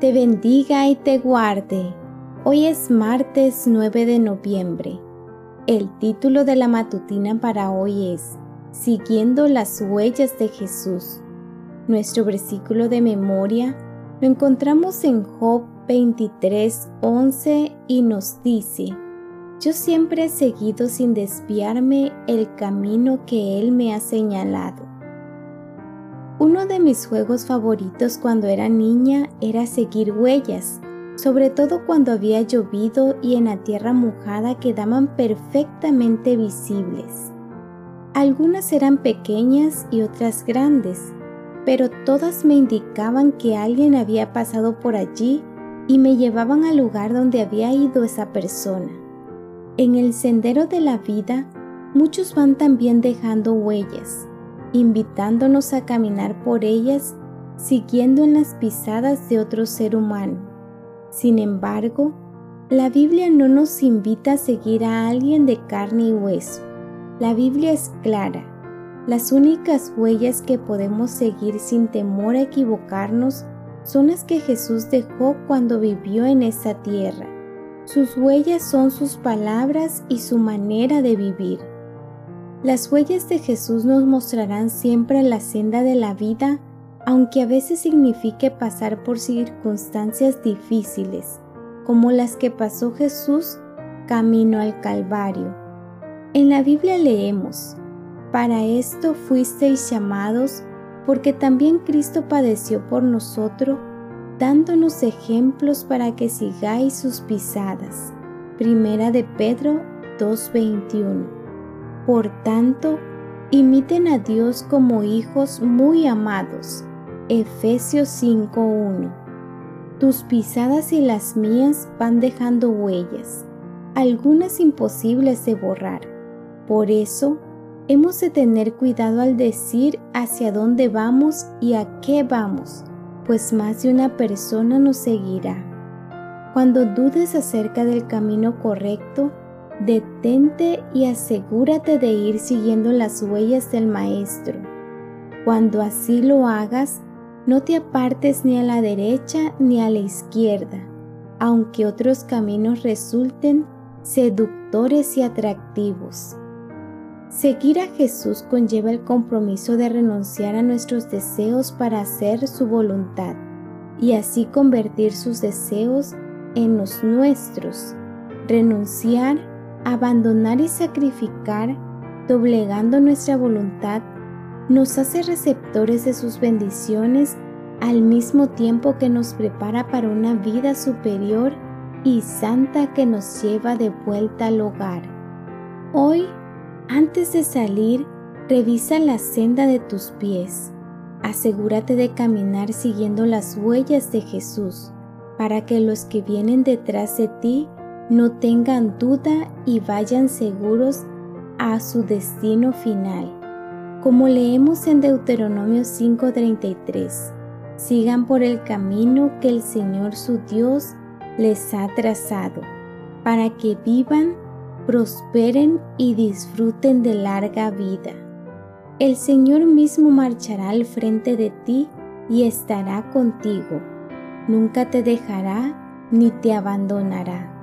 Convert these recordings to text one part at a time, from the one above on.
te bendiga y te guarde. Hoy es martes 9 de noviembre. El título de la matutina para hoy es Siguiendo las huellas de Jesús. Nuestro versículo de memoria lo encontramos en Job 23, 11 y nos dice, Yo siempre he seguido sin desviarme el camino que Él me ha señalado. Uno de mis juegos favoritos cuando era niña era seguir huellas, sobre todo cuando había llovido y en la tierra mojada quedaban perfectamente visibles. Algunas eran pequeñas y otras grandes, pero todas me indicaban que alguien había pasado por allí y me llevaban al lugar donde había ido esa persona. En el sendero de la vida, muchos van también dejando huellas invitándonos a caminar por ellas siguiendo en las pisadas de otro ser humano. Sin embargo, la Biblia no nos invita a seguir a alguien de carne y hueso. La Biblia es clara. Las únicas huellas que podemos seguir sin temor a equivocarnos son las que Jesús dejó cuando vivió en esta tierra. Sus huellas son sus palabras y su manera de vivir. Las huellas de Jesús nos mostrarán siempre la senda de la vida, aunque a veces signifique pasar por circunstancias difíciles, como las que pasó Jesús camino al Calvario. En la Biblia leemos, Para esto fuisteis llamados, porque también Cristo padeció por nosotros, dándonos ejemplos para que sigáis sus pisadas. Primera de Pedro 2.21 por tanto, imiten a Dios como hijos muy amados. Efesios 5.1 Tus pisadas y las mías van dejando huellas, algunas imposibles de borrar. Por eso, hemos de tener cuidado al decir hacia dónde vamos y a qué vamos, pues más de una persona nos seguirá. Cuando dudes acerca del camino correcto, detente y asegúrate de ir siguiendo las huellas del Maestro. Cuando así lo hagas, no te apartes ni a la derecha ni a la izquierda, aunque otros caminos resulten seductores y atractivos. Seguir a Jesús conlleva el compromiso de renunciar a nuestros deseos para hacer su voluntad y así convertir sus deseos en los nuestros. Renunciar abandonar y sacrificar, doblegando nuestra voluntad, nos hace receptores de sus bendiciones al mismo tiempo que nos prepara para una vida superior y santa que nos lleva de vuelta al hogar. Hoy, antes de salir, revisa la senda de tus pies. Asegúrate de caminar siguiendo las huellas de Jesús, para que los que vienen detrás de ti no tengan duda y vayan seguros a su destino final. Como leemos en Deuteronomio 5:33, sigan por el camino que el Señor su Dios les ha trazado, para que vivan, prosperen y disfruten de larga vida. El Señor mismo marchará al frente de ti y estará contigo. Nunca te dejará ni te abandonará.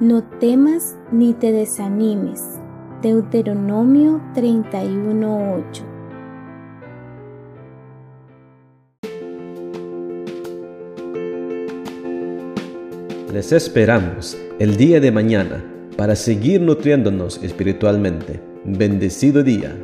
No temas ni te desanimes. Deuteronomio 31:8 Les esperamos el día de mañana para seguir nutriéndonos espiritualmente. Bendecido día.